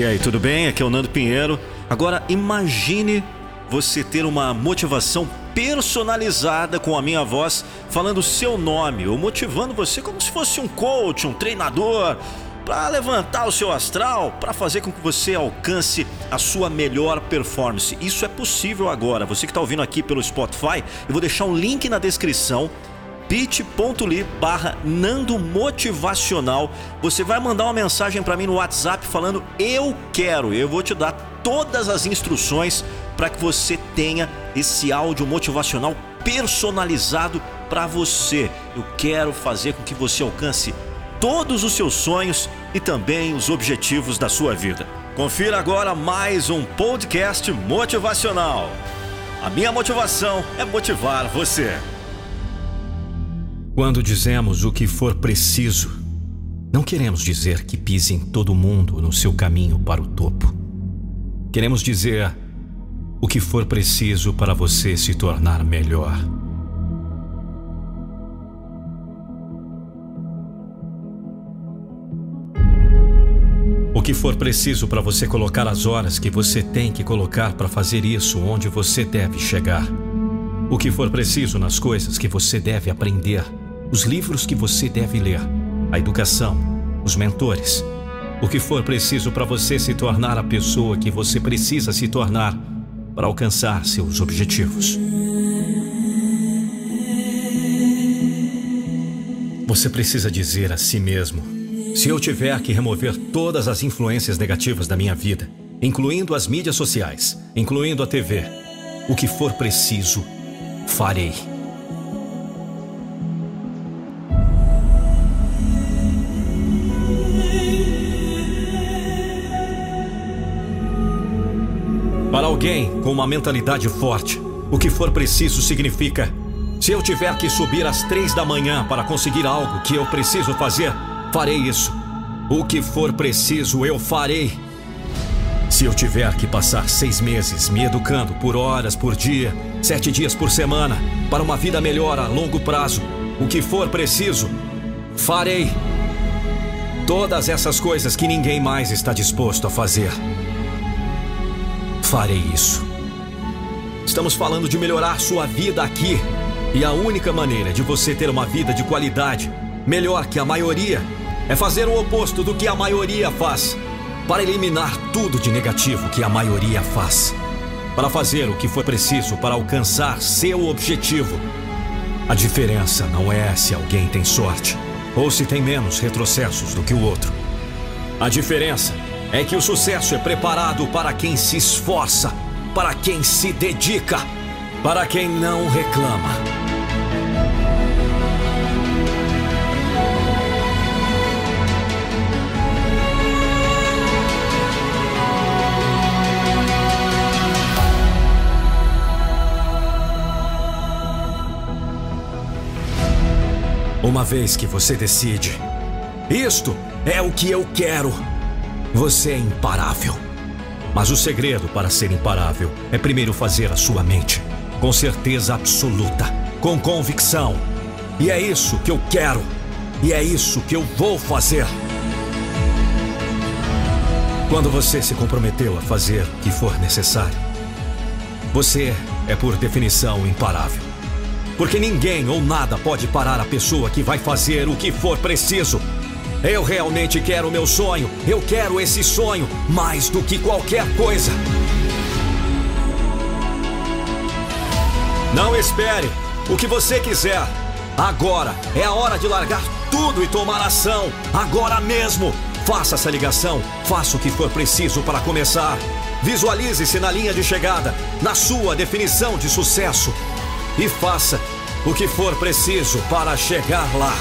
E aí, tudo bem? Aqui é o Nando Pinheiro. Agora imagine você ter uma motivação personalizada com a minha voz, falando o seu nome ou motivando você como se fosse um coach, um treinador, para levantar o seu astral, para fazer com que você alcance a sua melhor performance. Isso é possível agora. Você que está ouvindo aqui pelo Spotify, eu vou deixar um link na descrição bit.ly barra Nando Motivacional. Você vai mandar uma mensagem para mim no WhatsApp falando eu quero. Eu vou te dar todas as instruções para que você tenha esse áudio motivacional personalizado para você. Eu quero fazer com que você alcance todos os seus sonhos e também os objetivos da sua vida. Confira agora mais um podcast motivacional. A minha motivação é motivar você. Quando dizemos o que for preciso, não queremos dizer que pisem todo mundo no seu caminho para o topo. Queremos dizer o que for preciso para você se tornar melhor. O que for preciso para você colocar as horas que você tem que colocar para fazer isso onde você deve chegar. O que for preciso nas coisas que você deve aprender os livros que você deve ler, a educação, os mentores, o que for preciso para você se tornar a pessoa que você precisa se tornar para alcançar seus objetivos. Você precisa dizer a si mesmo: se eu tiver que remover todas as influências negativas da minha vida, incluindo as mídias sociais, incluindo a TV, o que for preciso, farei. Para alguém com uma mentalidade forte, o que for preciso significa: se eu tiver que subir às três da manhã para conseguir algo que eu preciso fazer, farei isso. O que for preciso, eu farei. Se eu tiver que passar seis meses me educando por horas por dia, sete dias por semana, para uma vida melhor a longo prazo, o que for preciso, farei. Todas essas coisas que ninguém mais está disposto a fazer farei isso. Estamos falando de melhorar sua vida aqui. E a única maneira de você ter uma vida de qualidade, melhor que a maioria, é fazer o oposto do que a maioria faz. Para eliminar tudo de negativo que a maioria faz. Para fazer o que for preciso para alcançar seu objetivo. A diferença não é se alguém tem sorte ou se tem menos retrocessos do que o outro. A diferença é que o sucesso é preparado para quem se esforça, para quem se dedica, para quem não reclama. Uma vez que você decide, isto é o que eu quero. Você é imparável. Mas o segredo para ser imparável é primeiro fazer a sua mente, com certeza absoluta, com convicção. E é isso que eu quero. E é isso que eu vou fazer. Quando você se comprometeu a fazer o que for necessário, você é, por definição, imparável. Porque ninguém ou nada pode parar a pessoa que vai fazer o que for preciso. Eu realmente quero o meu sonho. Eu quero esse sonho mais do que qualquer coisa. Não espere o que você quiser. Agora é a hora de largar tudo e tomar ação. Agora mesmo. Faça essa ligação. Faça o que for preciso para começar. Visualize-se na linha de chegada, na sua definição de sucesso. E faça o que for preciso para chegar lá.